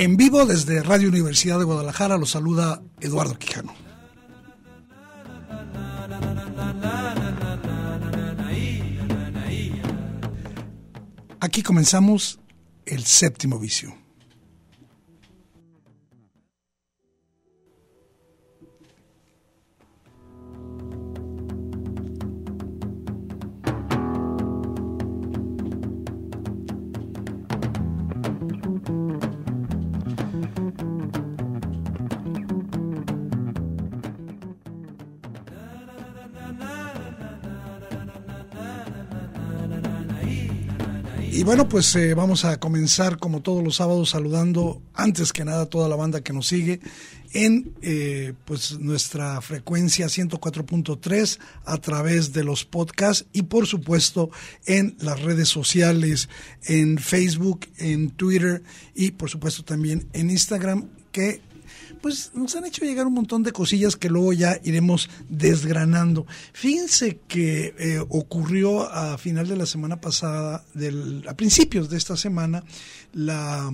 En vivo desde Radio Universidad de Guadalajara lo saluda Eduardo Quijano. Aquí comenzamos el séptimo vicio. Bueno, pues eh, vamos a comenzar como todos los sábados saludando antes que nada toda la banda que nos sigue en eh, pues nuestra frecuencia 104.3 a través de los podcasts y por supuesto en las redes sociales, en Facebook, en Twitter y por supuesto también en Instagram que pues nos han hecho llegar un montón de cosillas que luego ya iremos desgranando. Fíjense que eh, ocurrió a final de la semana pasada, del, a principios de esta semana, la,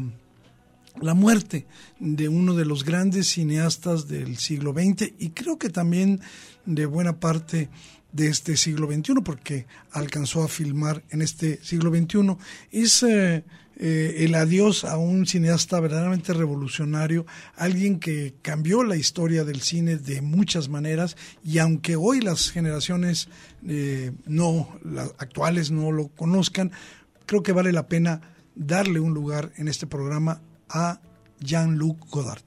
la muerte de uno de los grandes cineastas del siglo XX y creo que también de buena parte de este siglo XXI, porque alcanzó a filmar en este siglo XXI. Es eh, eh, el adiós a un cineasta verdaderamente revolucionario, alguien que cambió la historia del cine de muchas maneras y aunque hoy las generaciones eh, no, las actuales no lo conozcan, creo que vale la pena darle un lugar en este programa a Jean-Luc Godard.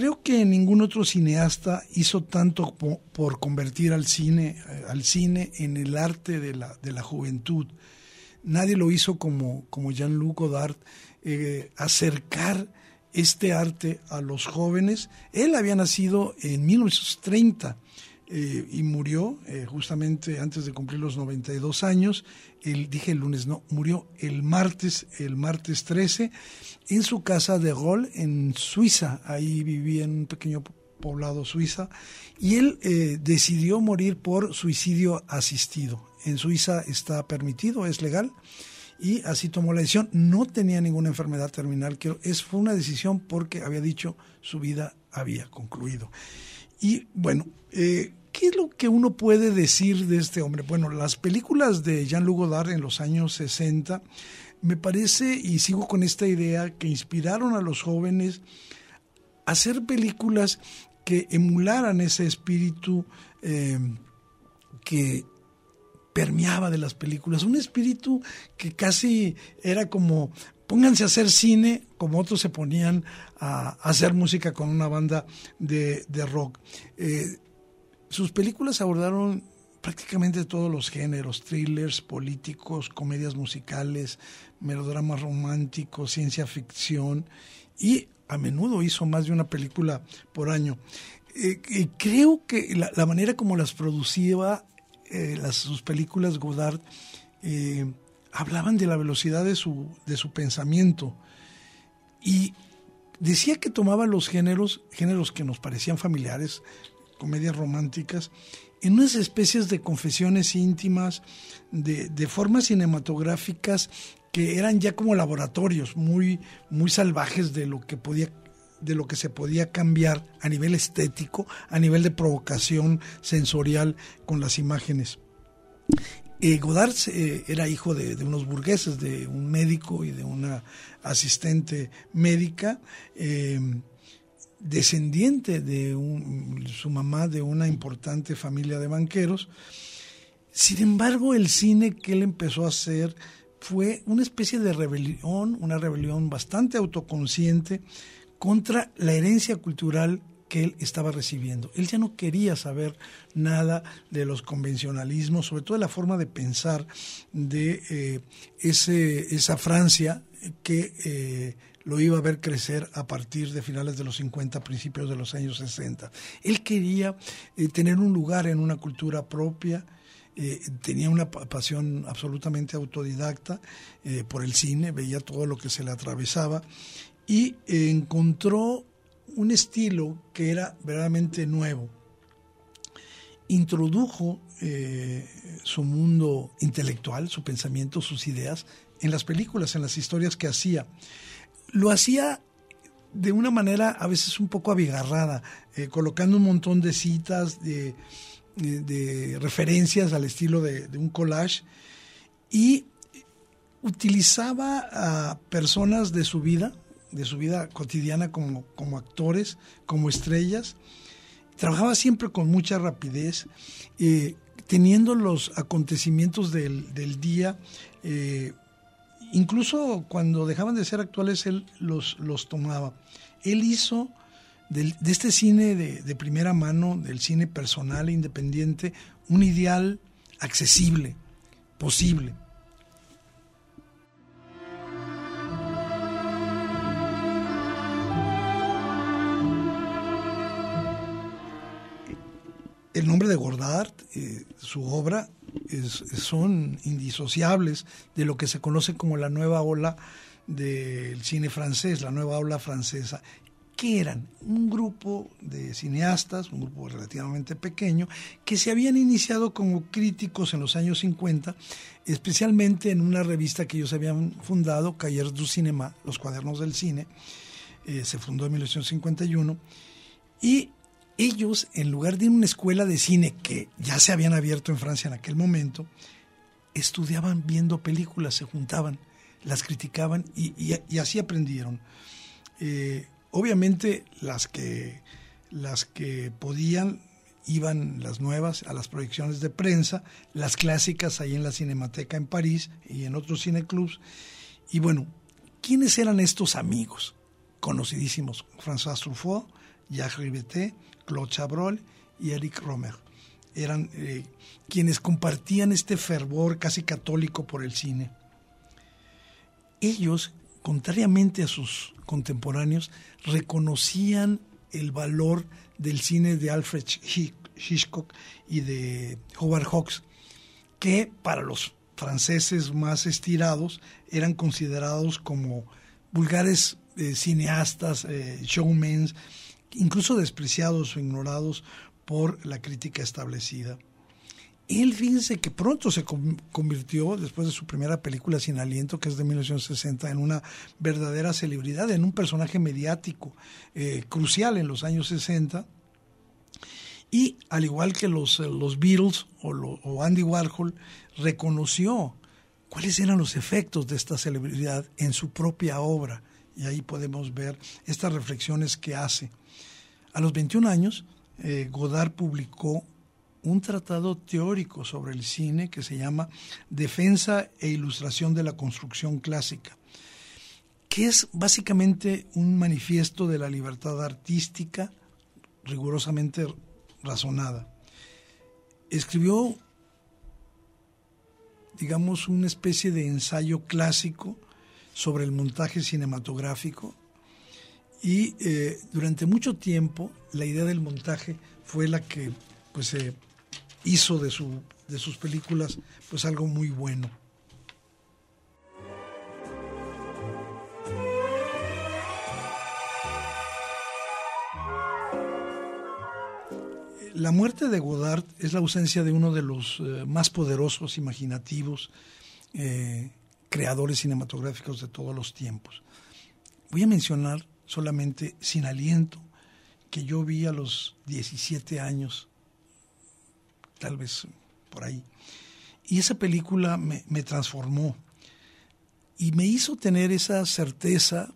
Creo que ningún otro cineasta hizo tanto por convertir al cine, eh, al cine en el arte de la, de la juventud. Nadie lo hizo como, como Jean-Luc Godard, eh, acercar este arte a los jóvenes. Él había nacido en 1930 eh, y murió justamente antes de cumplir los 92 años. El, dije el lunes, no, murió el martes, el martes 13 en su casa de Gol en Suiza. Ahí vivía en un pequeño poblado suiza y él eh, decidió morir por suicidio asistido. En Suiza está permitido, es legal y así tomó la decisión. No tenía ninguna enfermedad terminal, que es, fue una decisión porque había dicho su vida había concluido. Y bueno, eh, ¿qué es lo que uno puede decir de este hombre? Bueno, las películas de Jean-Luc Godard en los años 60 me parece, y sigo con esta idea, que inspiraron a los jóvenes a hacer películas que emularan ese espíritu eh, que permeaba de las películas, un espíritu que casi era como pónganse a hacer cine como otros se ponían a, hacer música con una banda de, rock. Eh, sus películas abordaron prácticamente todos los géneros, thrillers, políticos, comedias musicales, melodramas románticos, ciencia ficción y a menudo hizo más de una película por año. Eh, creo que la, manera como las producía eh, las, sus películas Godard eh, hablaban de la velocidad de su, de su pensamiento y decía que tomaba los géneros, géneros que nos parecían familiares, comedias románticas, en unas especies de confesiones íntimas, de, formas cinematográficas que eran ya como laboratorios muy, muy salvajes de lo que podía de lo que se podía cambiar a nivel estético, a nivel de provocación sensorial con las imágenes. Eh, Godard eh, era hijo de, unos burgueses, de un médico y de una asistente médica, em, descendiente de su mamá de una importante familia de banqueros. Sin embargo, el cine que él empezó a hacer fue una especie de rebelión, una rebelión bastante autoconsciente contra la herencia cultural que él estaba recibiendo. Él ya no quería saber nada de los convencionalismos, sobre todo de la forma de pensar de eh, ese, esa Francia que eh, lo iba a ver crecer a partir de finales de los 50, principios de los años 60. Él quería eh, tener un lugar en una cultura propia, tenía una pasión absolutamente autodidacta por el cine, veía todo lo que se le atravesaba y encontró un estilo que era verdaderamente nuevo. Introdujo eh, su mundo intelectual, su pensamiento, sus ideas en las películas, en las historias que hacía. Lo hacía de una manera a veces un poco abigarrada, eh, colocando un montón de citas, de, referencias al estilo de, de, un collage y utilizaba a personas de su vida, de su vida cotidiana como, como actores, como estrellas. Trabajaba siempre con mucha rapidez, eh, teniendo los acontecimientos del, día, eh, incluso cuando dejaban de ser actuales, él los, los tomaba. Él hizo de este cine de, de, primera mano, del cine personal e independiente, un ideal accesible, posible. El nombre de Godard, eh, su obra, son indisociables de lo que se conoce como la nueva ola del cine francés, la nueva ola francesa. que eran? Un grupo de cineastas, un grupo relativamente pequeño, que se habían iniciado como críticos en los años 50, especialmente en una revista que ellos habían fundado, Cahiers du Cinéma, Los Cuadernos del Cine, eh, se fundó en 1951, y ellos, en lugar de una escuela de cine que ya se habían abierto en Francia en aquel momento, estudiaban viendo películas, se juntaban, las criticaban y, así aprendieron. Eh, obviamente las que, las que podían iban las nuevas a las proyecciones de prensa, las clásicas ahí en la Cinemateca en París y en otros cineclubs. Y bueno, ¿quiénes eran estos amigos? Conocidísimos, François Truffaut, Jacques Riveté, Claude Chabrol y Eric Romer. Eran eh, quienes compartían este fervor casi católico por el cine. Ellos, contrariamente a sus contemporáneos, reconocían el valor del cine de Alfred Hitchcock y de Howard Hawks, que para los franceses más estirados eran considerados como vulgares eh, cineastas, eh, showmen, incluso despreciados o ignorados por la crítica establecida. Él, fíjense que pronto se convirtió, después de su primera película Sin Aliento, que es de 1960, en una verdadera celebridad, en un personaje mediático eh, crucial en los años 60. Y al igual que los, eh, los Beatles o, o Andy Warhol, reconoció cuáles eran los efectos de esta celebridad en su propia obra. Y ahí podemos ver estas reflexiones que hace. A los 21 años, eh, Godard publicó un tratado teórico sobre el cine que se llama Defensa e Ilustración de la Construcción Clásica, que es básicamente un manifiesto de la libertad artística rigurosamente razonada. Escribió, digamos, una especie de ensayo clásico sobre el montaje cinematográfico y eh, durante mucho tiempo la idea del montaje fue la que pues hizo de, su, de sus películas pues algo muy bueno. La muerte de Godard es la ausencia de uno de los eh, más poderosos, imaginativos, eh, creadores cinematográficos de todos los tiempos. Voy a mencionar solamente sin aliento, que yo vi a los 17 años, tal vez por ahí. Y esa película me, me transformó y me hizo tener esa certeza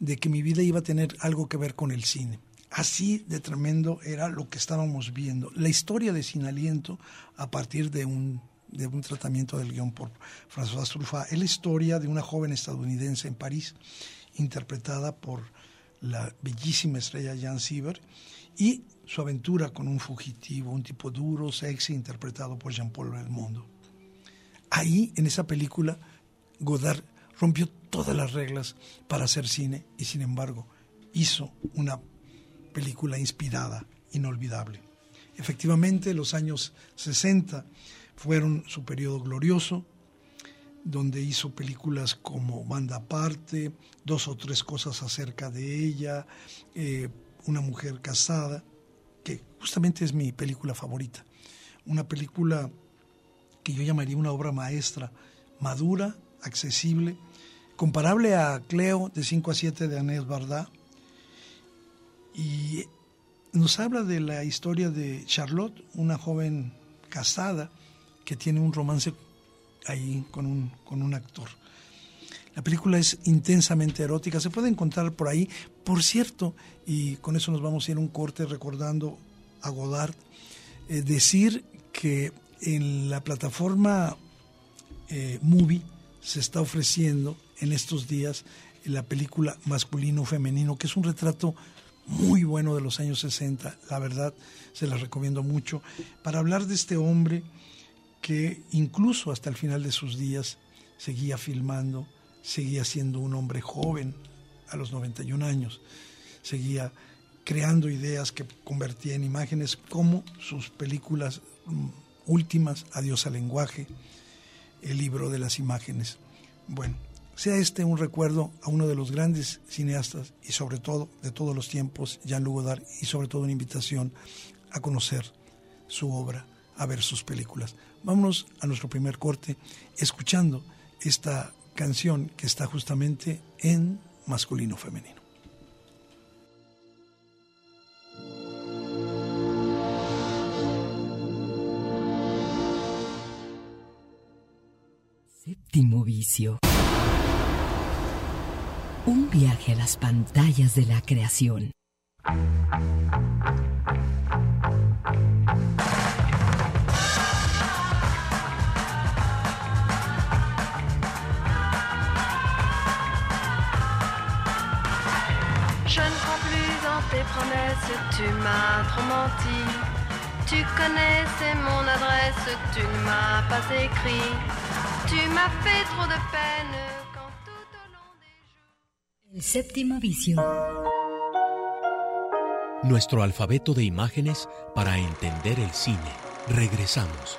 de que mi vida iba a tener algo que ver con el cine. Así de tremendo era lo que estábamos viendo. La historia de Sin Aliento a partir de un, de un tratamiento del guion por François Truffaut. Es la historia de una joven estadounidense en París, interpretada por la bellísima estrella Jan Siever, y su aventura con un fugitivo, un tipo duro, sexy, interpretado por Jean-Paul Belmondo. Ahí, en esa película, Godard rompió todas las reglas para hacer cine y, sin embargo, hizo una película inspirada, inolvidable. Efectivamente, los años 60 fueron su periodo glorioso, donde hizo películas como Banda Aparte, dos o tres cosas acerca de ella, eh, Una mujer casada, que justamente es mi película favorita. Una película que yo llamaría una obra maestra, madura, accesible, comparable a Cleo de 5 a 7 de Anés Bardá, y nos habla de la historia de Charlotte, una joven casada que tiene un romance ahí con un, con un actor. La película es intensamente erótica, se puede encontrar por ahí. Por cierto, y con eso nos vamos a ir a un corte recordando a Godard, eh, decir que en la plataforma eh, Movie se está ofreciendo en estos días la película masculino-femenino, que es un retrato muy bueno de los años 60, la verdad se la recomiendo mucho, para hablar de este hombre que incluso hasta el final de sus días seguía filmando, seguía siendo un hombre joven a los 91 años, seguía creando ideas que convertía en imágenes como sus películas mm, últimas, Adiós al lenguaje, el libro de las imágenes. Bueno, sea este un recuerdo a uno de los grandes cineastas y sobre todo de todos los tiempos, Jean-Luc Godard, y sobre todo una invitación a conocer su obra, a ver sus películas. Vámonos a nuestro primer corte escuchando esta canción que está justamente en masculino femenino. Séptimo vicio. Un viaje a las pantallas de la creación. Promesses, tu m'as trop menti. Tu connaissais mon adresse, tu ne m'as pas écrit. Tu m'as fait trop de peine. El séptimo vicio. Nuestro alfabeto de imágenes para entender el cine. Regresamos.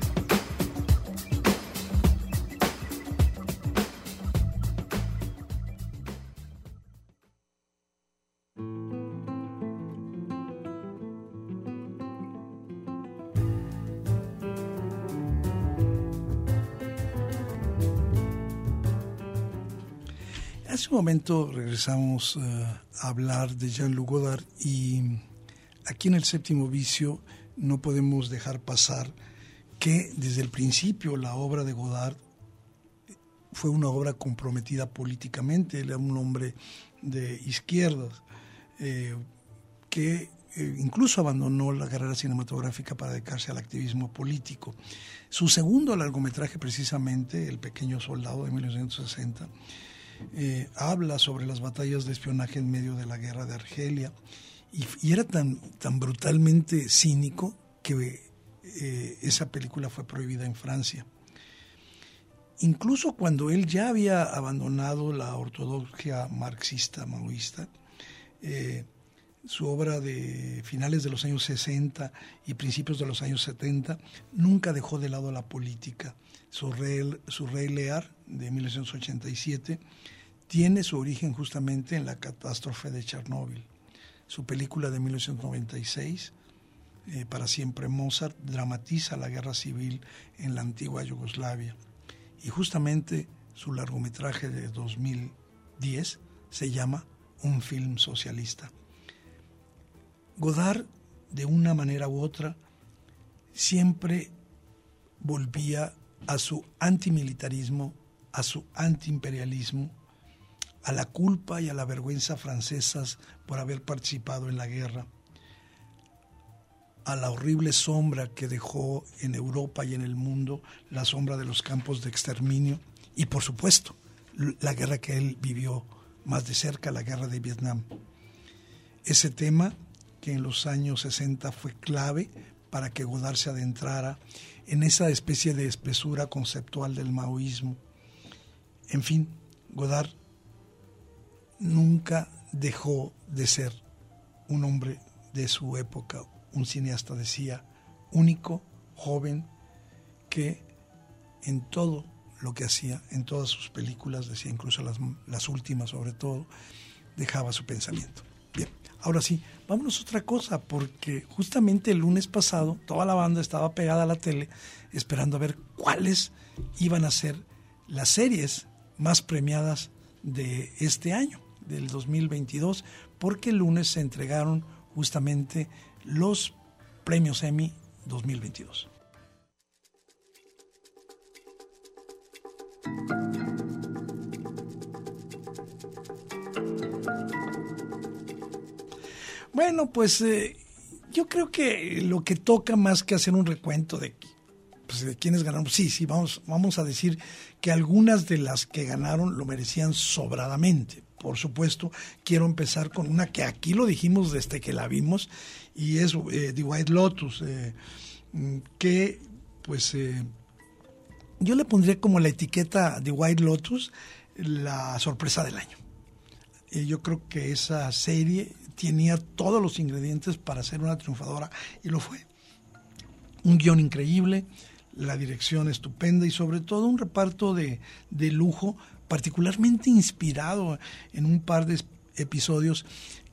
Un momento regresamos eh, a hablar de Jean-Luc Godard y aquí en el séptimo vicio no podemos dejar pasar que desde el principio la obra de Godard fue una obra comprometida políticamente. Él era un hombre de izquierdas eh, que eh, incluso abandonó la carrera cinematográfica para dedicarse al activismo político. Su segundo largometraje, precisamente, El pequeño soldado de 1960, eh, habla sobre las batallas de espionaje en medio de la guerra de Argelia y, era tan, tan brutalmente cínico que eh, esa película fue prohibida en Francia. Incluso cuando él ya había abandonado la ortodoxia marxista maoísta, eh, su obra de finales de los años 60 y principios de los años 70 nunca dejó de lado la política. Su Rey, Lear de 1987 tiene su origen justamente en la catástrofe de Chernóbil. Su película de 1996, eh, para siempre Mozart dramatiza la guerra civil en la antigua Yugoslavia. Y justamente su largometraje de 2010 se llama Un film socialista. Godard, de una manera u otra, siempre volvía a su antimilitarismo, a su antiimperialismo, a la culpa y a la vergüenza francesas por haber participado en la guerra, a la horrible sombra que dejó en Europa y en el mundo la sombra de los campos de exterminio y por supuesto la guerra que él vivió más de cerca, la guerra de Vietnam. Ese tema que en los años 60 fue clave para que Godard se adentrara en esa especie de espesura conceptual del maoísmo. En fin, Godard nunca dejó de ser un hombre de su época, un cineasta, decía, único, joven, que en todo lo que hacía, en todas sus películas, decía incluso las, las últimas sobre todo, dejaba su pensamiento. Bien, ahora sí, vámonos a otra cosa, porque justamente el lunes pasado toda la banda estaba pegada a la tele esperando a ver cuáles iban a ser las series más premiadas de este año, del 2022, porque el lunes se entregaron justamente los premios Emmy 2022. Bueno, pues eh, yo creo que lo que toca más que hacer un recuento de, pues, de quiénes ganaron, sí, sí, vamos, vamos a decir que algunas de las que ganaron lo merecían sobradamente. Por supuesto, quiero empezar con una que aquí lo dijimos desde que la vimos y es eh, The White Lotus, eh, que pues yo le pondría como la etiqueta The White Lotus la sorpresa del año. yo creo que esa serie tenía todos los ingredientes para ser una triunfadora y lo fue. Un guion increíble, la dirección estupenda y sobre todo un reparto de, lujo particularmente inspirado en un par de episodios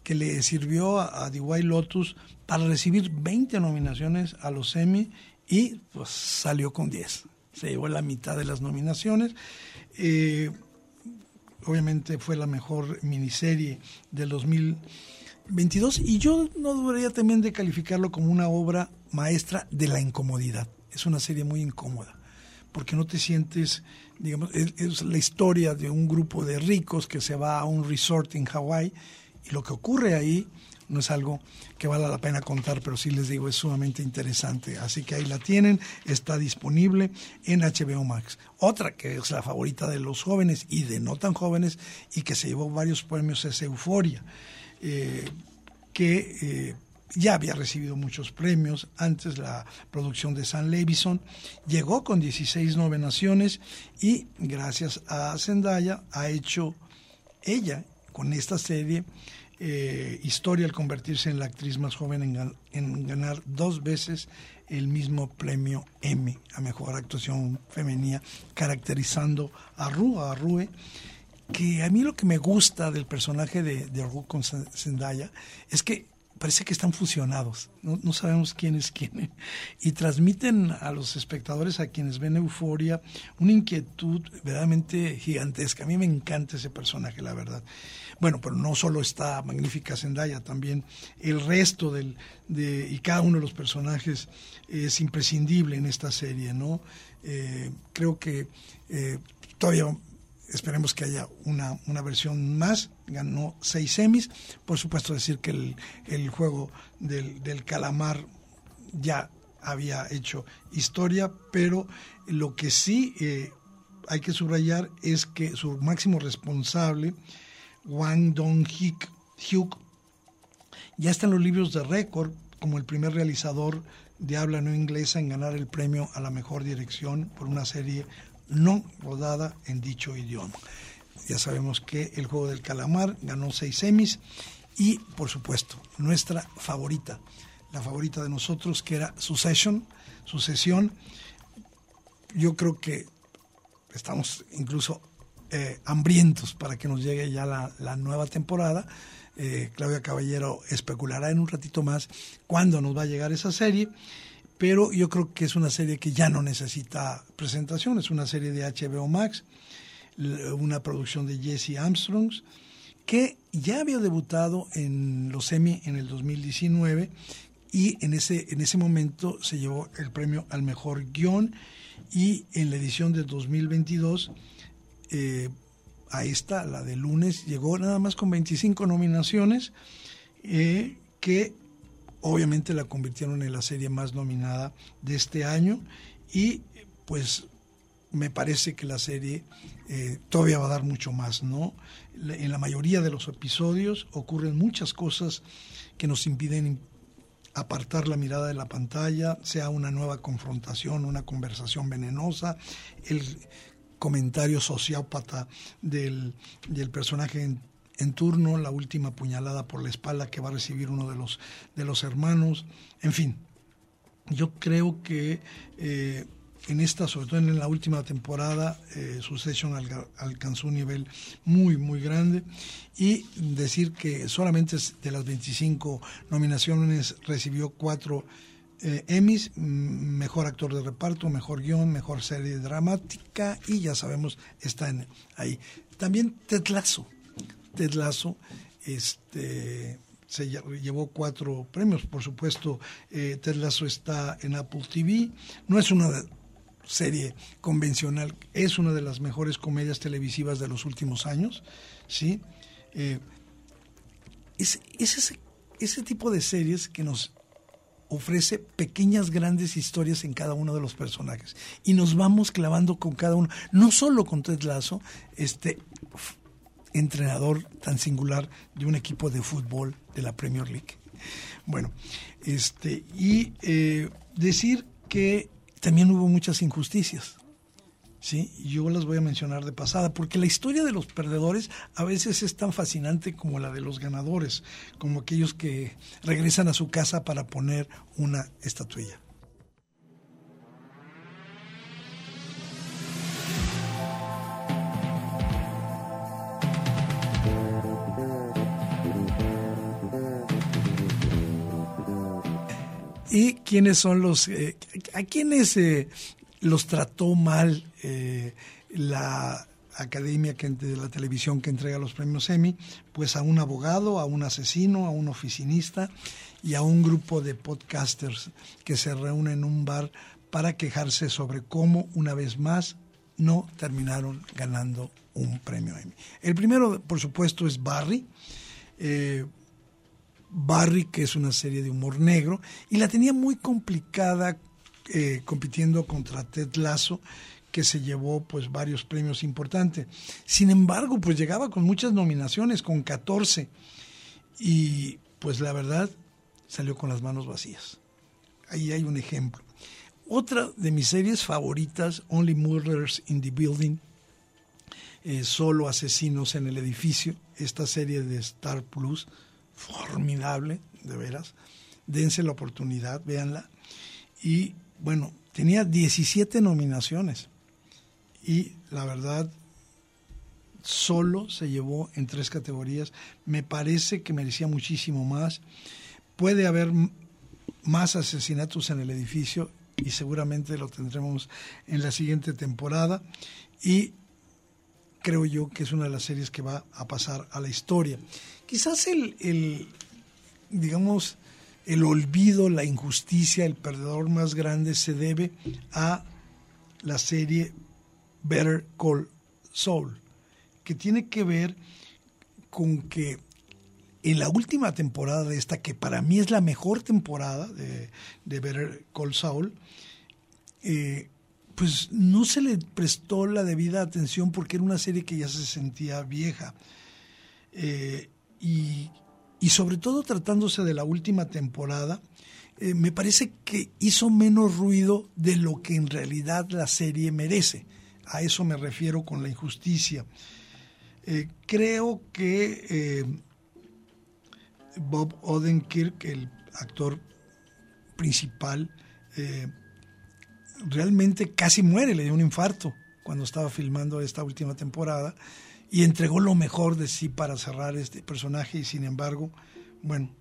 que le sirvió a, The White Lotus para recibir 20 nominaciones a los Emmy y pues salió con 10. Se llevó la mitad de las nominaciones. Eh, obviamente fue la mejor miniserie del 2000 22 y yo no dudaría también de calificarlo como una obra maestra de la incomodidad. Es una serie muy incómoda porque no te sientes, digamos, es, la historia de un grupo de ricos que se va a un resort en Hawái y lo que ocurre ahí no es algo que vale la pena contar, pero sí les digo, es sumamente interesante. Así que ahí la tienen, está disponible en HBO Max. Otra que es la favorita de los jóvenes y de no tan jóvenes y que se llevó varios premios es Euforia. Eh, que eh, ya había recibido muchos premios. Antes la producción de San Levison, llegó con 16 nominaciones y gracias a Zendaya ha hecho ella con esta serie eh, historia al convertirse en la actriz más joven en, ganar dos veces el mismo premio Emmy a mejor actuación femenina, caracterizando a Rue, a Rue que a mí lo que me gusta del personaje de, de con Zendaya es que parece que están fusionados, no, sabemos quién es quién, y transmiten a los espectadores, a quienes ven Euforia, una inquietud verdaderamente gigantesca. A mí me encanta ese personaje, la verdad. Bueno, pero no solo está magnífica Zendaya, también el resto del, de, y cada uno de los personajes es imprescindible en esta serie, ¿no? Eh, creo que eh, todavía esperemos que haya una, una, versión más, ganó seis semis, por supuesto decir que el, el juego del, del, calamar ya había hecho historia, pero lo que sí eh, hay que subrayar es que su máximo responsable, Wang Dong-hyuk, ya está en los libros de récord como el primer realizador de habla no inglesa en ganar el premio a la mejor dirección por una serie no rodada en dicho idioma. Ya sabemos que el juego del calamar ganó seis semis y, por supuesto, nuestra favorita, la favorita de nosotros, que era Succession, Sucesión. Yo creo que estamos incluso eh, hambrientos para que nos llegue ya la, nueva temporada. Eh, Claudia Caballero especulará en un ratito más cuándo nos va a llegar esa serie, pero yo creo que es una serie que ya no necesita presentación, es una serie de HBO Max, una producción de Jesse Armstrong, que ya había debutado en los Emmy en el 2019 y en ese, en ese momento se llevó el premio al mejor guion y en la edición de 2022 eh, a esta, la de lunes, llegó nada más con 25 nominaciones eh, que obviamente la convirtieron en la serie más nominada de este año y pues me parece que la serie eh, todavía va a dar mucho más, ¿no? En la mayoría de los episodios ocurren muchas cosas que nos impiden apartar la mirada de la pantalla, sea una nueva confrontación, una conversación venenosa, el comentario sociópata del, del personaje en, turno, la última puñalada por la espalda que va a recibir uno de los, de los hermanos, en fin. Yo creo que eh, en esta, sobre todo en la última temporada, eh, Succession alcanzó un nivel muy, muy grande. Y decir que solamente de las 25 nominaciones recibió cuatro eh, Emmys, mejor actor de reparto, mejor guion, mejor serie dramática y ya sabemos, está ahí. También Ted Lasso. Ted Lasso este, se llevó cuatro premios, por supuesto. Eh, Ted Lasso está en Apple TV. No es una serie convencional, es una de las mejores comedias televisivas de los últimos años, ¿sí? Eh, es, ese, ese tipo de series que nos ofrece pequeñas, grandes historias en cada uno de los personajes. Y nos vamos clavando con cada uno, no solo con Ted Lasso, este entrenador tan singular de un equipo de fútbol de la Premier League. Bueno, este, y eh, decir que también hubo muchas injusticias. ¿sí? Yo las voy a mencionar de pasada, porque la historia de los perdedores a veces es tan fascinante como la de los ganadores, como aquellos que regresan a su casa para poner una estatuilla. ¿Y quiénes son los, eh, a quiénes eh, los trató mal eh, la academia que, de la televisión que entrega los premios Emmy? Pues a un abogado, a un asesino, a un oficinista y a un grupo de podcasters que se reúnen en un bar para quejarse sobre cómo una vez más no terminaron ganando un premio Emmy. El primero, por supuesto, es Barry. Barry, que es una serie de humor negro, y la tenía muy complicada eh, compitiendo contra Ted Lasso, que se llevó pues varios premios importantes. Sin embargo, pues llegaba con muchas nominaciones, con 14, y pues la verdad salió con las manos vacías. Ahí hay un ejemplo. Otra de mis series favoritas, Only Murders in the Building, eh, Solo Asesinos en el Edificio, esta serie de Star Plus, formidable, de veras. Dense la oportunidad, véanla. Y bueno, tenía 17 nominaciones. Y la verdad, solo se llevó en tres categorías. Me parece que merecía muchísimo más. Puede haber más asesinatos en el edificio y seguramente lo tendremos en la siguiente temporada. Y creo yo que es una de las series que va a pasar a la historia. Quizás el, digamos, el olvido, la injusticia, el perdedor más grande se debe a la serie Better Call Saul, que tiene que ver con que en la última temporada de esta, que para mí es la mejor temporada de, Better Call Saul, eh, pues no se le prestó la debida atención porque era una serie que ya se sentía vieja. Eh, y, sobre todo tratándose de la última temporada, eh, me parece que hizo menos ruido de lo que en realidad la serie merece. A eso me refiero con la injusticia. Eh, creo que eh, Bob Odenkirk, el actor principal, realmente casi muere, le dio un infarto cuando estaba filmando esta última temporada y entregó lo mejor de sí para cerrar este personaje y sin embargo, bueno,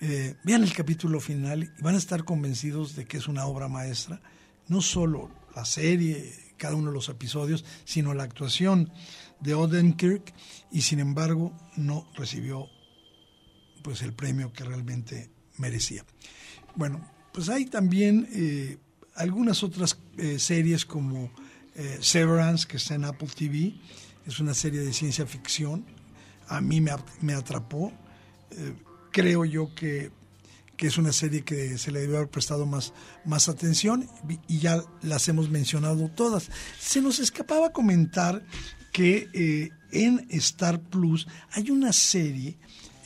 eh, vean el capítulo final y van a estar convencidos de que es una obra maestra, no solo la serie, cada uno de los episodios, sino la actuación de Odenkirk y sin embargo no recibió pues el premio que realmente merecía. Bueno, pues hay también eh, algunas otras eh, series como Severance, que está en Apple TV, es una serie de ciencia ficción, a mí me, atrapó, creo yo que, que, es una serie que se le debe haber prestado más, más atención y ya las hemos mencionado todas. Se nos escapaba comentar que en Star Plus hay una serie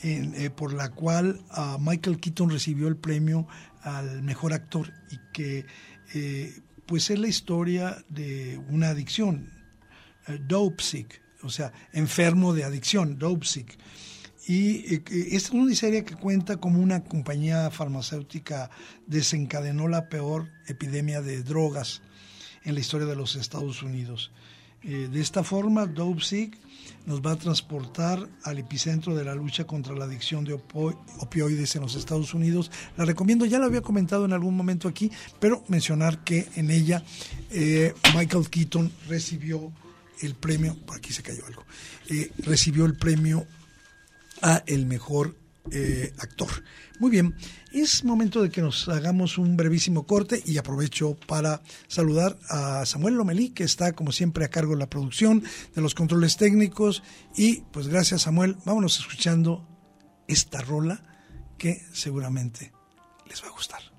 eh, por la cual uh, Michael Keaton recibió el premio al mejor actor y que eh, pues es la historia de una adicción, uh, dope sick, o sea, enfermo de adicción, dope sick. Y es una serie que cuenta como una compañía farmacéutica desencadenó la peor epidemia de drogas en la historia de los Estados Unidos. de esta forma, Dope Sick nos va a transportar al epicentro de la lucha contra la adicción de opioides en los Estados Unidos. La recomiendo, ya lo había comentado en algún momento aquí, pero mencionar que en ella eh, Michael Keaton recibió el premio, por aquí se cayó algo, eh, recibió el premio a el mejor eh, actor. Muy bien, es momento de que nos hagamos un brevísimo corte y aprovecho para saludar a Samuel Lomelí, que está como siempre a cargo de la producción, de los controles técnicos. Y pues gracias Samuel, vámonos escuchando esta rola que seguramente les va a gustar.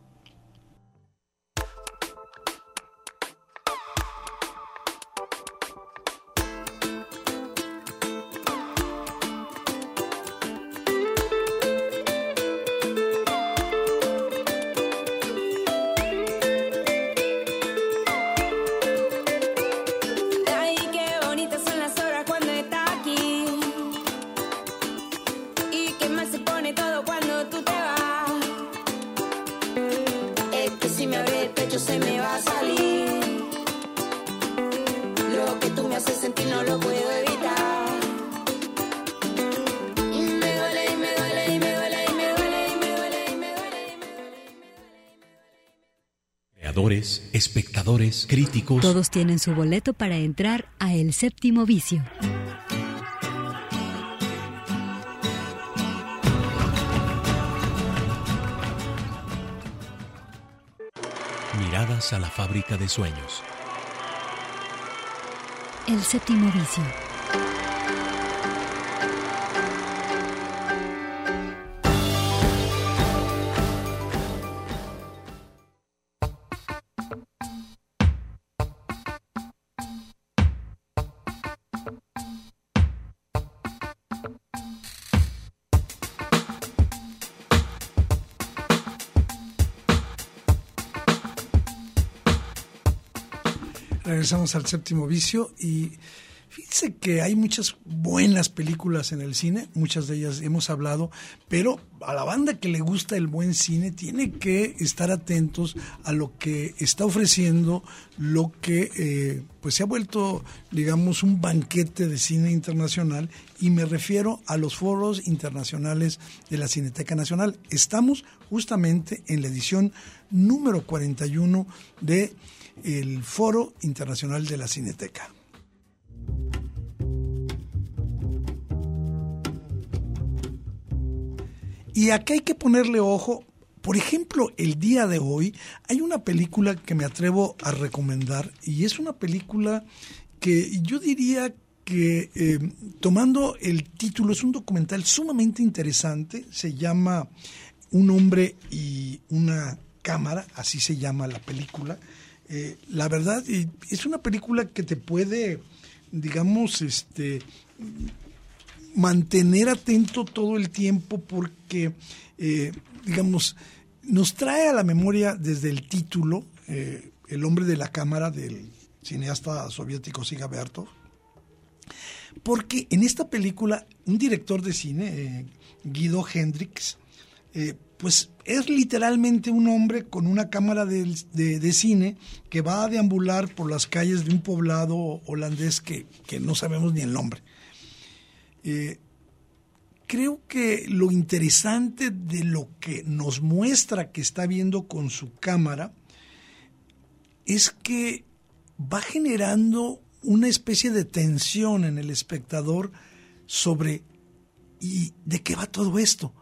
Críticos. Todos tienen su boleto para entrar a El Séptimo Vicio. Miradas a la fábrica de sueños. El Séptimo Vicio. Regresamos al séptimo vicio y fíjense que hay muchas buenas películas en el cine, muchas de ellas hemos hablado, pero a la banda que le gusta el buen cine tiene que estar atentos a lo que está ofreciendo, lo que eh, pues se ha vuelto, digamos, un banquete de cine internacional y me refiero a los foros internacionales de la Cineteca Nacional. Estamos justamente en la edición número 41 de el Foro Internacional de la Cineteca. Y acá hay que ponerle ojo. Por ejemplo, el día de hoy hay una película que me atrevo a recomendar y es una película que yo diría que eh, tomando el título es un documental sumamente interesante, se llama Un hombre y una cámara, así se llama la película, eh, la verdad, es una película que te puede, digamos, este mantener atento todo el tiempo porque, eh, digamos, nos trae a la memoria desde el título eh, El hombre de la cámara del cineasta soviético Siga Bertov, porque en esta película un director de cine, Guido Hendrix, pues es literalmente un hombre con una cámara de, cine que va a deambular por las calles de un poblado holandés que, no sabemos ni el nombre. Eh, creo que lo interesante de lo que nos muestra que está viendo con su cámara es que va generando una especie de tensión en el espectador sobre ¿y de qué va todo esto?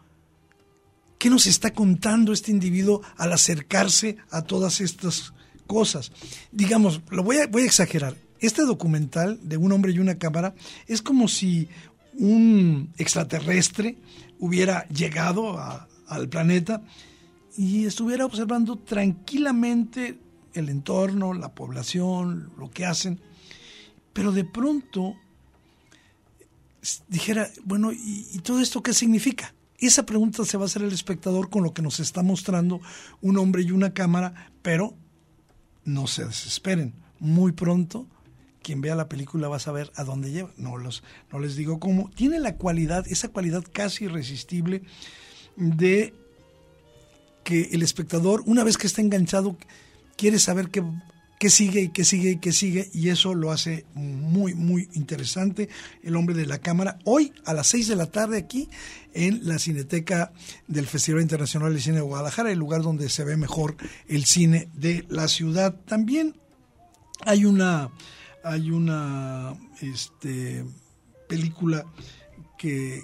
¿Qué nos está contando este individuo al acercarse a todas estas cosas? Digamos, lo voy a, exagerar. Este documental de un hombre y una cámara es como si un extraterrestre hubiera llegado al planeta y estuviera observando tranquilamente el entorno, la población, lo que hacen, pero de pronto dijera, bueno, ¿y, todo esto qué significa? Esa pregunta se va a hacer el espectador con lo que nos está mostrando un hombre y una cámara, pero no se desesperen. Muy pronto, quien vea la película va a saber a dónde lleva. No, los, no les digo cómo. Tiene la cualidad, esa cualidad casi irresistible de que el espectador, una vez que está enganchado, quiere saber qué, qué sigue y qué sigue y qué sigue, y eso lo hace muy, muy interesante. El hombre de la cámara, hoy a las 6 de la tarde aquí en la Cineteca del Festival Internacional de Cine de Guadalajara, el lugar donde se ve mejor el cine de la ciudad. También hay una, hay una este, película que,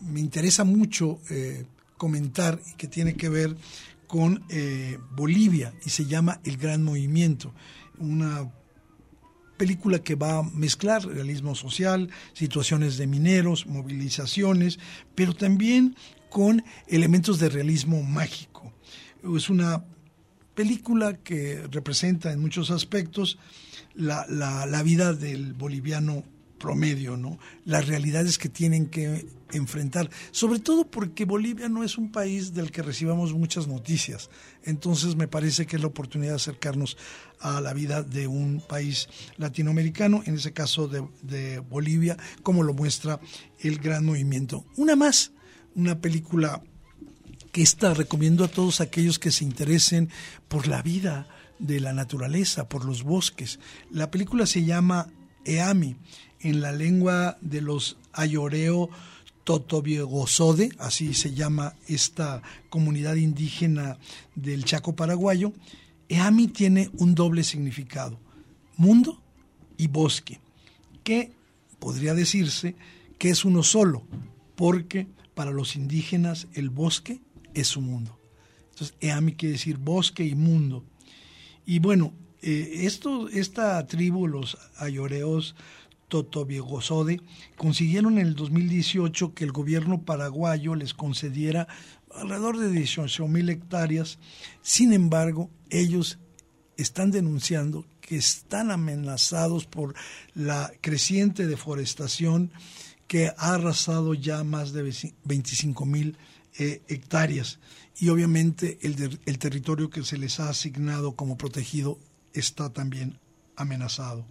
me interesa mucho eh, comentar y que tiene que ver con eh, Bolivia y se llama El Gran Movimiento, una película que va a mezclar realismo social, situaciones de mineros, movilizaciones, pero también con elementos de realismo mágico. Es una película que representa en muchos aspectos la, la, la vida del boliviano promedio, ¿no? Las realidades que tienen que enfrentar, sobre todo porque Bolivia no es un país del que recibamos muchas noticias. Entonces me parece que es la oportunidad de acercarnos a la vida de un país latinoamericano, en ese caso de, Bolivia, como lo muestra el gran movimiento. Una más, una película que esta recomiendo a todos aquellos que se interesen por la vida de la naturaleza, por los bosques. La película se llama Eami en la lengua de los ayoreo Totobiegosode, así se llama esta comunidad indígena del Chaco paraguayo, Eami tiene un doble significado, mundo y bosque, que podría decirse que es uno solo, porque para los indígenas el bosque es su mundo. Entonces, Eami quiere decir bosque y mundo. Y bueno, eh, esto, esta tribu, los ayoreos Totobiegosode, consiguieron en el 2018 que el gobierno paraguayo les concediera alrededor de 18 mil hectáreas. Sin embargo, ellos están denunciando que están amenazados por la creciente deforestación que ha arrasado ya más de 25 mil eh, hectáreas. Y obviamente el, el territorio que se les ha asignado como protegido está también amenazado.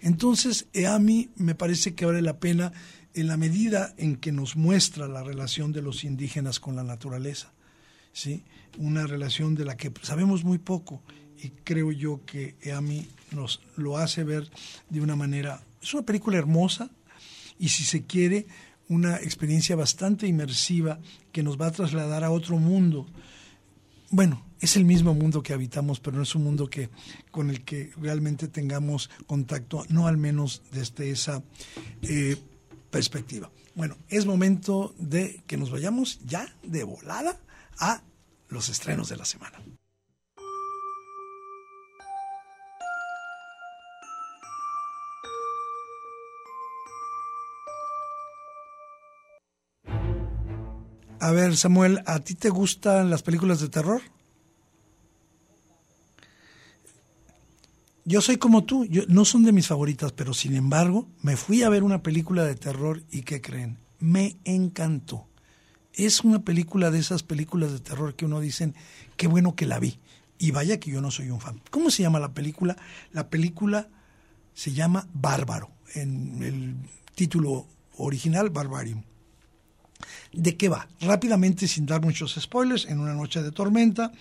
Entonces, eh, a mí me parece que vale la pena en la medida en que nos muestra la relación de los indígenas con la naturaleza, ¿sí? una relación de la que sabemos muy poco y creo yo que a mí nos lo hace ver de una manera, es una película hermosa y si se quiere, una experiencia bastante inmersiva que nos va a trasladar a otro mundo. Bueno, es el mismo mundo que habitamos, pero no es un mundo que con el que realmente tengamos contacto, no al menos desde esa eh, perspectiva. Bueno, es momento de que nos vayamos ya de volada a los estrenos de la semana. A ver, Samuel, ¿a ti te gustan las películas de terror? Yo soy como tú, yo, no son de mis favoritas, pero sin embargo me fui a ver una película de terror y ¿qué creen? Me encantó. Es una película de esas películas de terror que uno dice, qué bueno que la vi. Y vaya que yo no soy un fan. ¿Cómo se llama la película? La película se llama Bárbaro, en el título original Barbarium. ¿De qué va? Rápidamente, sin dar muchos spoilers, en una noche de tormenta,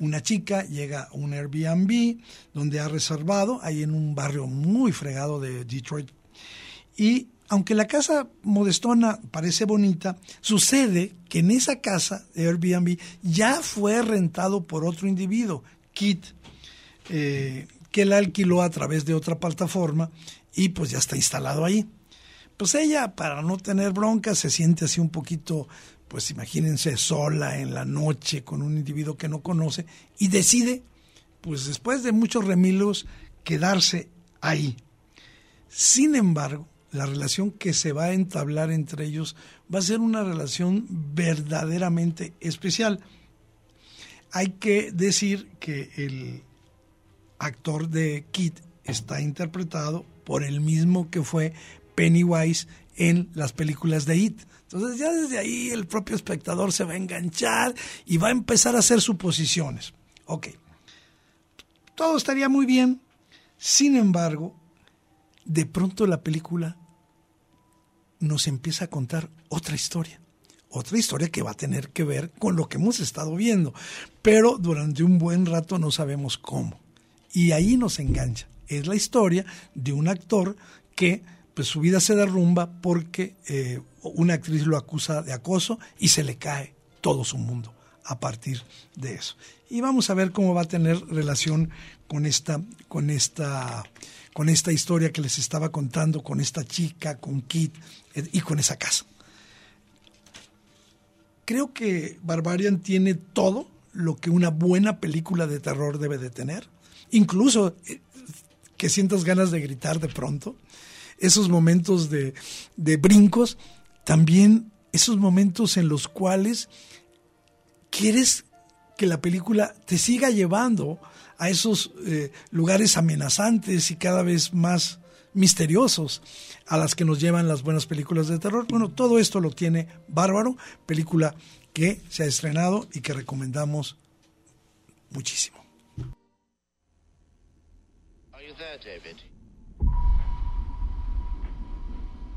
una chica llega a un Airbnb donde ha reservado, ahí en un barrio muy fregado de Detroit, y aunque la casa modestona parece bonita, sucede que en esa casa de Airbnb ya fue rentado por otro individuo, Kit, eh, que la alquiló a través de otra plataforma y pues ya está instalado ahí. Pues ella, para no tener bronca, se siente así un poquito, pues imagínense, sola en la noche con un individuo que no conoce y decide, pues después de muchos remilos, quedarse ahí. Sin embargo, la relación que se va a entablar entre ellos va a ser una relación verdaderamente especial. Hay que decir que el actor de Kit está interpretado por el mismo que fue Pennywise en las películas de It. Entonces ya desde ahí el propio espectador se va a enganchar y va a empezar a hacer suposiciones. Ok, todo estaría muy bien, sin embargo, de pronto la película nos empieza a contar otra historia. Otra historia que va a tener que ver con lo que hemos estado viendo. Pero durante un buen rato no sabemos cómo. Y ahí nos engancha. Es la historia de un actor que pues, su vida se derrumba porque eh, una actriz lo acusa de acoso y se le cae todo su mundo a partir de eso. Y vamos a ver cómo va a tener relación con esta, con esta con esta historia que les estaba contando, con esta chica, con Kit eh, y con esa casa. Creo que Barbarian tiene todo lo que una buena película de terror debe de tener, incluso eh, que sientas ganas de gritar de pronto, esos momentos de, de brincos, también esos momentos en los cuales quieres que la película te siga llevando a esos eh, lugares amenazantes y cada vez más misteriosos a las que nos llevan las buenas películas de terror. Bueno, todo esto lo tiene Bárbaro, película que se ha estrenado y que recomendamos muchísimo. David?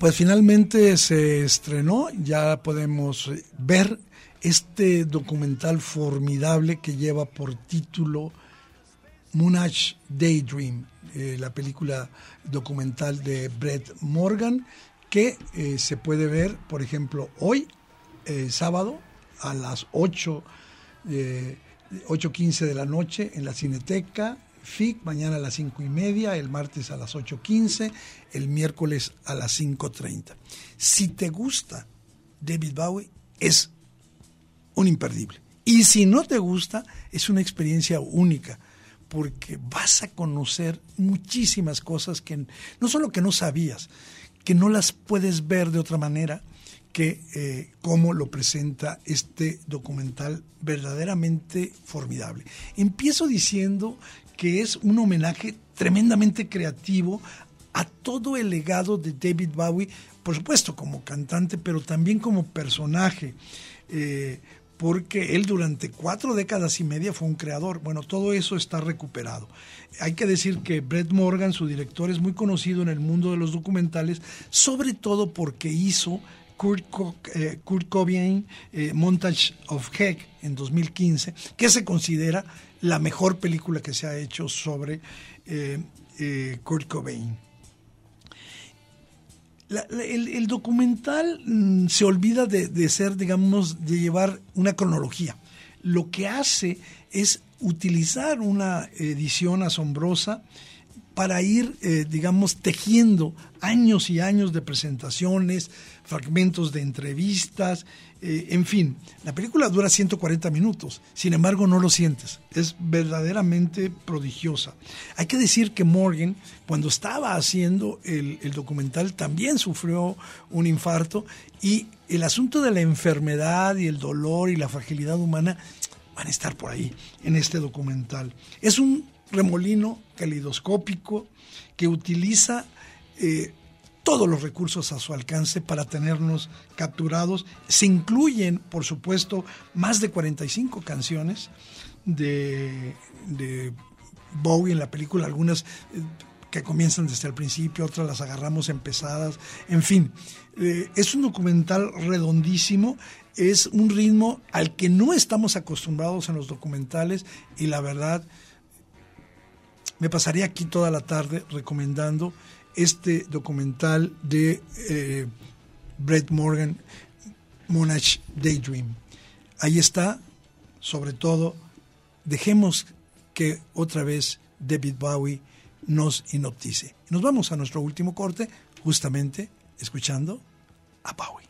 Pues finalmente se estrenó, ya podemos ver este documental formidable que lleva por título Moonage Daydream, eh, la película documental de Brett Morgan, que eh, se puede ver, por ejemplo, hoy, eh, sábado, a las 8, 8.15 de la noche en la Cineteca, FIC, mañana a las 5 y media, el martes a las 8.15, el miércoles a las 5.30. Si te gusta David Bowie, es un imperdible. Y si no te gusta, es una experiencia única, porque vas a conocer muchísimas cosas que no solo que no sabías, que no las puedes ver de otra manera que eh, como lo presenta este documental verdaderamente formidable. Empiezo diciendo que es un homenaje tremendamente creativo a todo el legado de David Bowie, por supuesto como cantante, pero también como personaje. Eh, porque él durante cuatro décadas y media fue un creador. Bueno, todo eso está recuperado. Hay que decir que Brett Morgan, su director, es muy conocido en el mundo de los documentales, sobre todo porque hizo Kurt, eh, Cobain eh, Montage of Heck en 2015, que se considera la mejor película que se ha hecho sobre eh, Kurt Cobain el, documental mm, se olvida de, ser, digamos, de llevar una cronología. Lo que hace es utilizar una edición asombrosa para ir, digamos, tejiendo años y años de presentaciones, fragmentos de entrevistas, eh, en fin, la película dura 140 minutos, sin embargo no lo sientes, es verdaderamente prodigiosa. Hay que decir que Morgan, cuando estaba haciendo el, documental, también sufrió un infarto y el asunto de la enfermedad y el dolor y la fragilidad humana van a estar por ahí en este documental. Es un remolino calidoscópico que utiliza eh, todos los recursos a su alcance para tenernos capturados. Se incluyen, por supuesto, más de 45 canciones de, de Bowie en la película, algunas eh, que comienzan desde el principio, otras las agarramos empezadas, en fin. eh, es un documental redondísimo, es un ritmo al que no estamos acostumbrados en los documentales y la verdad me pasaría aquí toda la tarde recomendando este documental de eh, Brett Morgan, Monarch Daydream. Ahí está, sobre todo, dejemos que otra vez David Bowie nos hipnotice. Nos vamos a nuestro último corte, justamente escuchando a Bowie.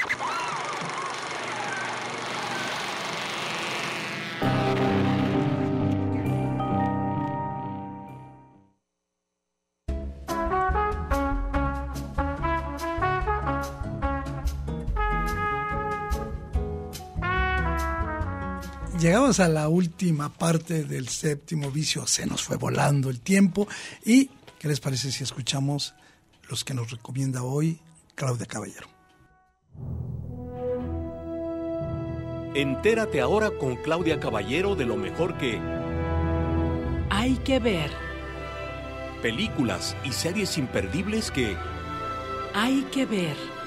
Llegamos a la última parte del séptimo vicio, se nos fue volando el tiempo y ¿qué les parece si escuchamos los que nos recomienda hoy Claudia Caballero? Entérate ahora con Claudia Caballero de lo mejor que Hay que ver, películas y series imperdibles que hay que ver.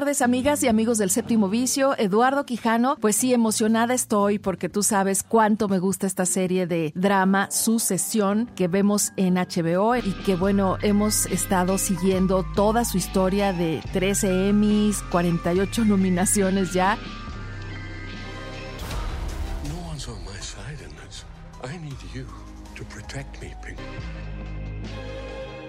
Tardes, amigas y amigos del Séptimo Vicio. Eduardo Quijano, pues sí, emocionada estoy porque tú sabes cuánto me gusta esta serie de drama Sucesión que vemos en HBO y que, bueno, hemos estado siguiendo toda su historia de 13 Emmys, 48 nominaciones ya. No one's on my side in this. I need you to protect me.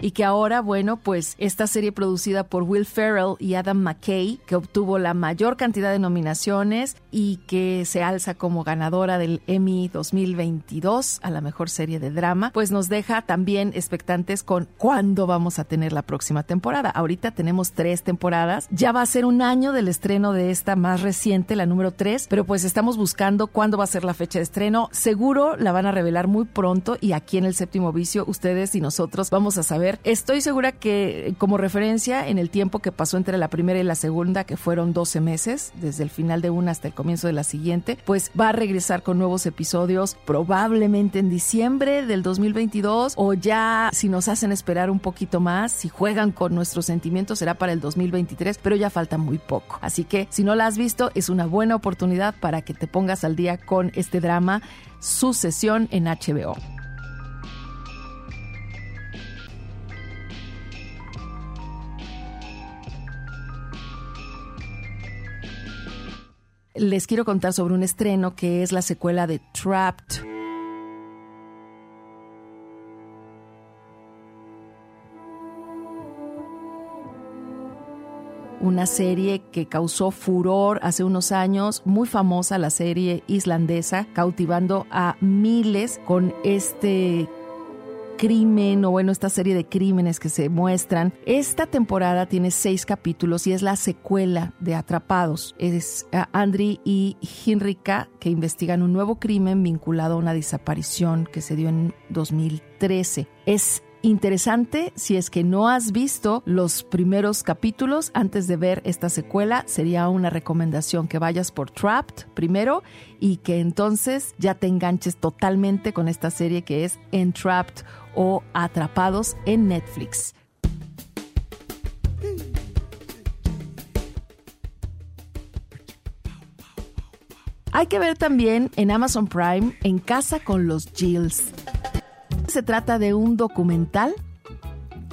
Y que ahora, bueno, pues esta serie producida por Will Ferrell y Adam McKay, que obtuvo la mayor cantidad de nominaciones y que se alza como ganadora del Emmy 2022 a la mejor serie de drama, pues nos deja también expectantes con cuándo vamos a tener la próxima temporada. Ahorita tenemos tres temporadas, ya va a ser un año del estreno de esta más reciente, la número tres, pero pues estamos buscando cuándo va a ser la fecha de estreno. Seguro la van a revelar muy pronto y aquí en el séptimo vicio ustedes y nosotros vamos a saber. Estoy segura que como referencia en el tiempo que pasó entre la primera y la segunda, que fueron 12 meses, desde el final de una hasta el comienzo de la siguiente, pues va a regresar con nuevos episodios probablemente en diciembre del 2022 o ya si nos hacen esperar un poquito más, si juegan con nuestros sentimientos será para el 2023, pero ya falta muy poco. Así que si no la has visto es una buena oportunidad para que te pongas al día con este drama Sucesión en HBO. Les quiero contar sobre un estreno que es la secuela de Trapped. Una serie que causó furor hace unos años, muy famosa la serie islandesa, cautivando a miles con este crimen o bueno, esta serie de crímenes que se muestran. Esta temporada tiene seis capítulos y es la secuela de Atrapados. Es uh, Andri y Hinrika que investigan un nuevo crimen vinculado a una desaparición que se dio en 2013. Es interesante si es que no has visto los primeros capítulos antes de ver esta secuela sería una recomendación que vayas por Trapped primero y que entonces ya te enganches totalmente con esta serie que es Entrapped o Atrapados en Netflix. Hay que ver también en Amazon Prime En casa con los Gills. Se trata de un documental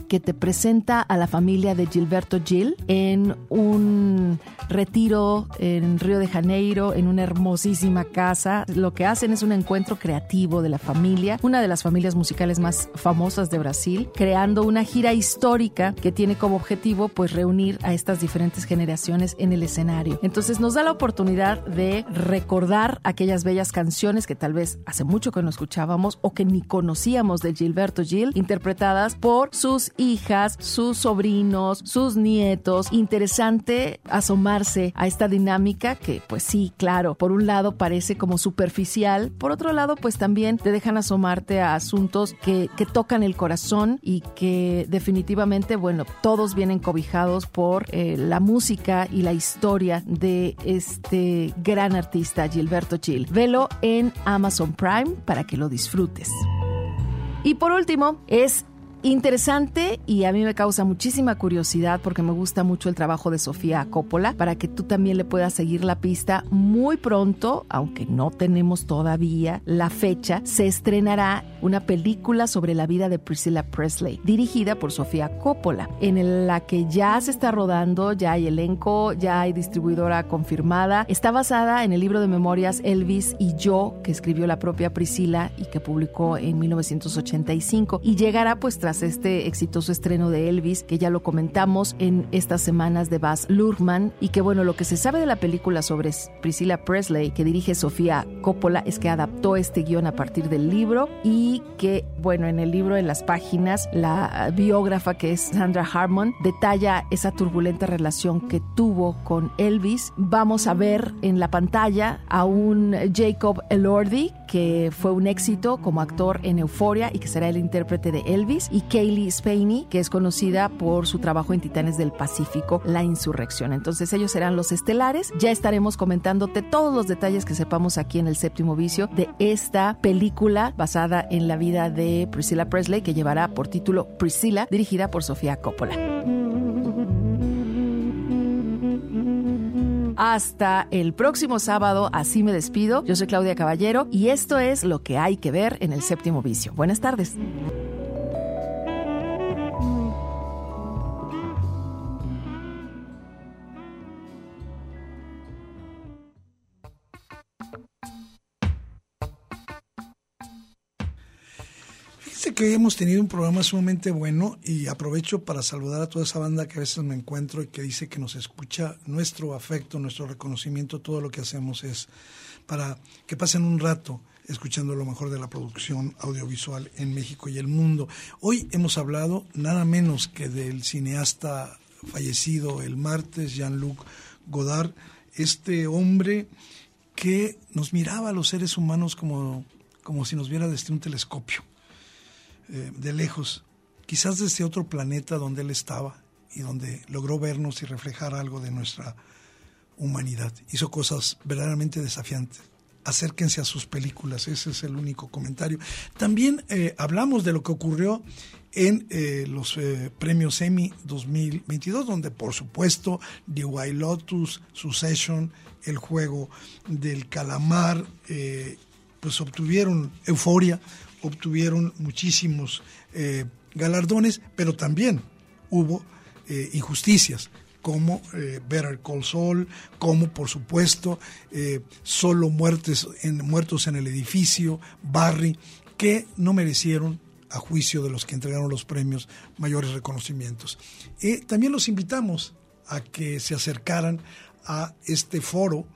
que te presenta a la familia de Gilberto Gil en un retiro en Río de Janeiro, en una hermosísima casa. Lo que hacen es un encuentro creativo de la familia, una de las familias musicales más famosas de Brasil, creando una gira histórica que tiene como objetivo pues reunir a estas diferentes generaciones en el escenario. Entonces nos da la oportunidad de recordar aquellas bellas canciones que tal vez hace mucho que no escuchábamos o que ni conocíamos de Gilberto Gil, interpretadas por sus hijas, sus sobrinos, sus nietos. Interesante a esta dinámica que pues sí, claro, por un lado parece como superficial, por otro lado pues también te dejan asomarte a asuntos que, que tocan el corazón y que definitivamente, bueno, todos vienen cobijados por eh, la música y la historia de este gran artista Gilberto Gil. Velo en Amazon Prime para que lo disfrutes. Y por último, es interesante y a mí me causa muchísima curiosidad porque me gusta mucho el trabajo de Sofía Coppola para que tú también le puedas seguir la pista muy pronto, aunque no tenemos todavía la fecha, se estrenará una película sobre la vida de Priscilla Presley, dirigida por Sofía Coppola, en la que ya se está rodando, ya hay elenco, ya hay distribuidora confirmada. Está basada en el libro de memorias Elvis y yo, que escribió la propia Priscilla y que publicó en 1985 y llegará pues este exitoso estreno de Elvis, que ya lo comentamos en estas semanas de Baz Luhrmann y que bueno, lo que se sabe de la película sobre Priscilla Presley que dirige Sofía Coppola es que adaptó este guion a partir del libro y que bueno, en el libro en las páginas la biógrafa que es Sandra Harmon detalla esa turbulenta relación que tuvo con Elvis. Vamos a ver en la pantalla a un Jacob Elordi que fue un éxito como actor en Euforia y que será el intérprete de Elvis y Kaylee Spaney, que es conocida por su trabajo en Titanes del Pacífico, La Insurrección. Entonces ellos serán los estelares. Ya estaremos comentándote todos los detalles que sepamos aquí en el séptimo vicio de esta película basada en la vida de Priscilla Presley que llevará por título Priscilla, dirigida por Sofía Coppola. Hasta el próximo sábado, así me despido. Yo soy Claudia Caballero y esto es lo que hay que ver en el séptimo vicio. Buenas tardes. Fíjense que hoy hemos tenido un programa sumamente bueno y aprovecho para saludar a toda esa banda que a veces me encuentro y que dice que nos escucha. Nuestro afecto, nuestro reconocimiento, todo lo que hacemos es para que pasen un rato escuchando lo mejor de la producción audiovisual en México y el mundo. Hoy hemos hablado nada menos que del cineasta fallecido el martes, Jean-Luc Godard, este hombre que nos miraba a los seres humanos como, como si nos viera desde un telescopio, eh, de lejos, quizás desde otro planeta donde él estaba y donde logró vernos y reflejar algo de nuestra humanidad. Hizo cosas verdaderamente desafiantes acérquense a sus películas, ese es el único comentario. También eh, hablamos de lo que ocurrió en eh, los premios Emmy 2022, donde por supuesto The White Lotus, Succession, El Juego del Calamar, pues obtuvieron euforia, obtuvieron muchísimos galardones, pero también hubo injusticias como eh, Better Call Saul, como por supuesto eh, solo muertes en, muertos en el edificio, Barry, que no merecieron a juicio de los que entregaron los premios mayores reconocimientos. también los invitamos a que se acercaran a este foro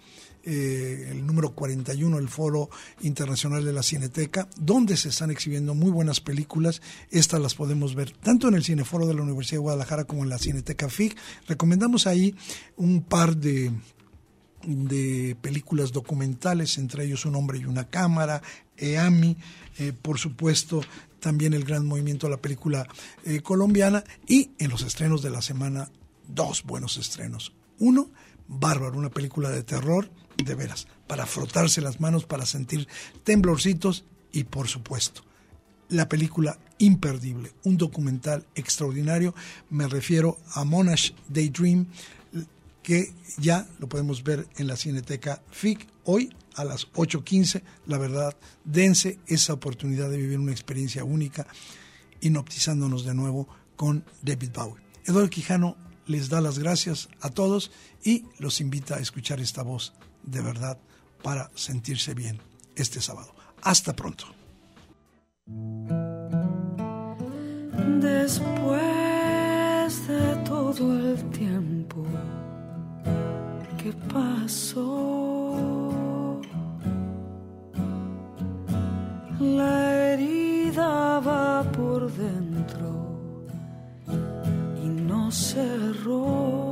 eh, el número 41 del Foro Internacional de la Cineteca, donde se están exhibiendo muy buenas películas. Estas las podemos ver tanto en el Cineforo de la Universidad de Guadalajara como en la Cineteca FIC. Recomendamos ahí un par de de películas documentales, entre ellos Un hombre y una cámara, EAMI, eh, por supuesto también el gran movimiento de la película eh, colombiana y en los estrenos de la semana dos buenos estrenos. Uno, Bárbaro, una película de terror, de veras, para frotarse las manos, para sentir temblorcitos y por supuesto, la película imperdible, un documental extraordinario, me refiero a Monash Daydream, que ya lo podemos ver en la Cineteca FIC hoy a las 8.15. La verdad, dense esa oportunidad de vivir una experiencia única, inoptizándonos de nuevo con David Bowie. Eduardo Quijano les da las gracias a todos y los invita a escuchar esta voz de verdad para sentirse bien este sábado. Hasta pronto. Después de todo el tiempo que pasó, la herida va por dentro y no cerró.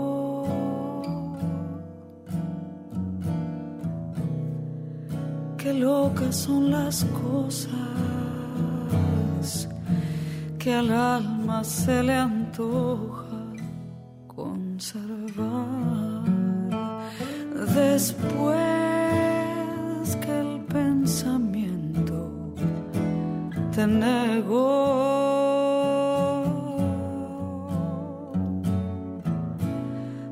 Qué locas son las cosas que al alma se le antoja conservar después que el pensamiento te negó.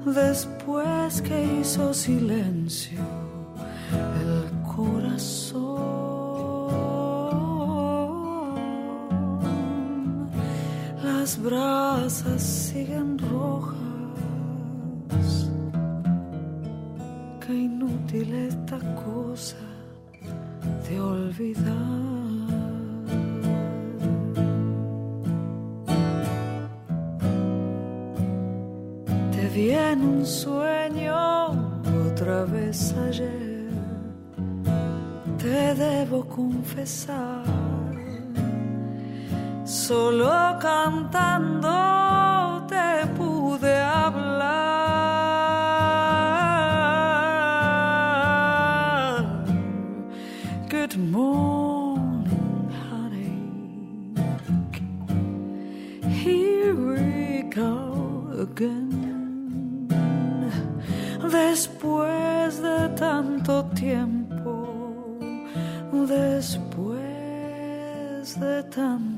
Después que hizo silencio las brasas siguen rojas. Qué inútil esta cosa de olvidar. Te vi en un sueño otra vez ayer, te debo confesar, solo cantando te pude hablar. Good morning, honey. Here we go again. Después de tanto tiempo, después de tanto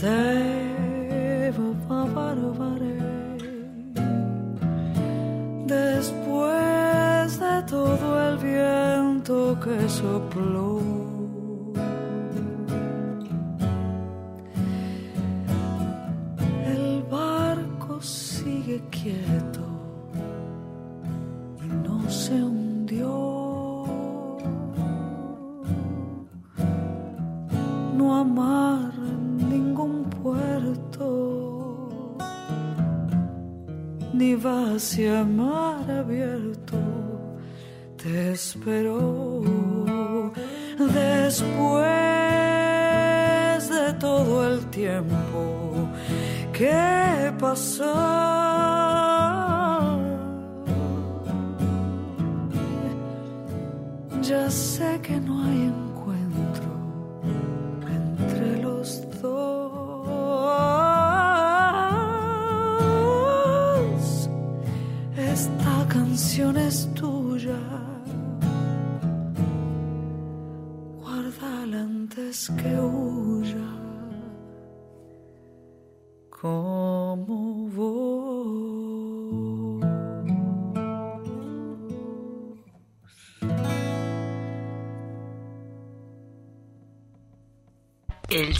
Safara Después de todo el viento que sopló. Que